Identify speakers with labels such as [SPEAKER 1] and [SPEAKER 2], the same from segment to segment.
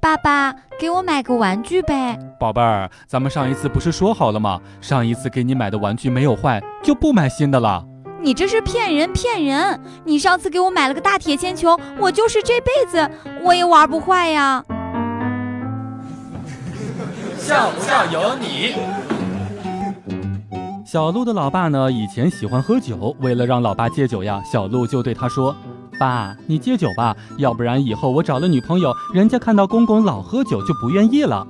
[SPEAKER 1] 爸爸，给我买个玩具呗。
[SPEAKER 2] 宝贝儿，咱们上一次不是说好了吗？上一次给你买的玩具没有坏，就不买新的了。
[SPEAKER 1] 你这是骗人骗人！你上次给我买了个大铁铅球，我就是这辈子我也玩不坏呀。
[SPEAKER 3] 笑不笑由你。
[SPEAKER 2] 小鹿的老爸呢，以前喜欢喝酒，为了让老爸戒酒呀，小鹿就对他说。爸，你戒酒吧，要不然以后我找了女朋友，人家看到公公老喝酒就不愿意了。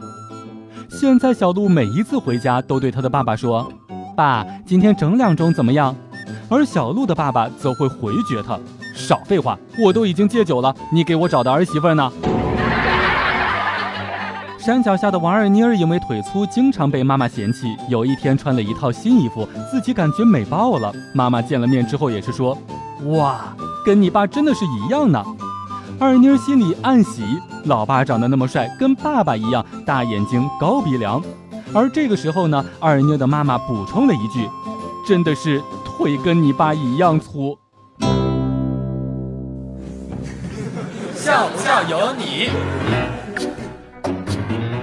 [SPEAKER 2] 现在小鹿每一次回家都对他的爸爸说：“爸，今天整两盅怎么样？”而小鹿的爸爸则会回绝他：“少废话，我都已经戒酒了，你给我找的儿媳妇呢？”山脚下的王二妮儿因为腿粗，经常被妈妈嫌弃。有一天穿了一套新衣服，自己感觉美爆了。妈妈见了面之后也是说：“哇。”跟你爸真的是一样呢，二妮儿心里暗喜，老爸长得那么帅，跟爸爸一样，大眼睛高鼻梁。而这个时候呢，二妮儿的妈妈补充了一句：“真的是腿跟你爸一样粗。”
[SPEAKER 3] 笑不笑由你。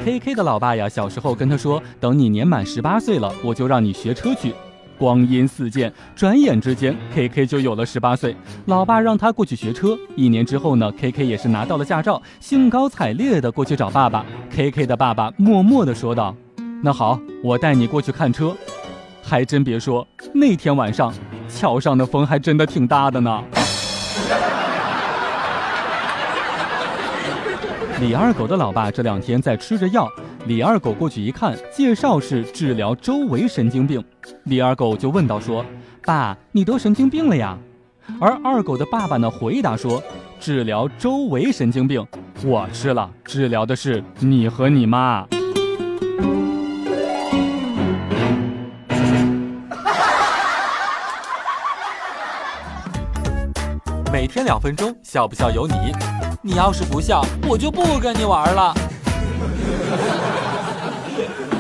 [SPEAKER 2] K K 的老爸呀，小时候跟他说：“等你年满十八岁了，我就让你学车去。”光阴似箭，转眼之间，K K 就有了十八岁。老爸让他过去学车。一年之后呢，K K 也是拿到了驾照，兴高采烈的过去找爸爸。K K 的爸爸默默的说道：“那好，我带你过去看车。”还真别说，那天晚上桥上的风还真的挺大的呢。李二狗的老爸这两天在吃着药。李二狗过去一看，介绍是治疗周围神经病。李二狗就问道：“说，爸，你得神经病了呀？”而二狗的爸爸呢，回答说：“治疗周围神经病，我吃了，治疗的是你和你妈。”
[SPEAKER 3] 每天两分钟，笑不笑由你。你要是不笑，我就不跟你玩了。Thank you.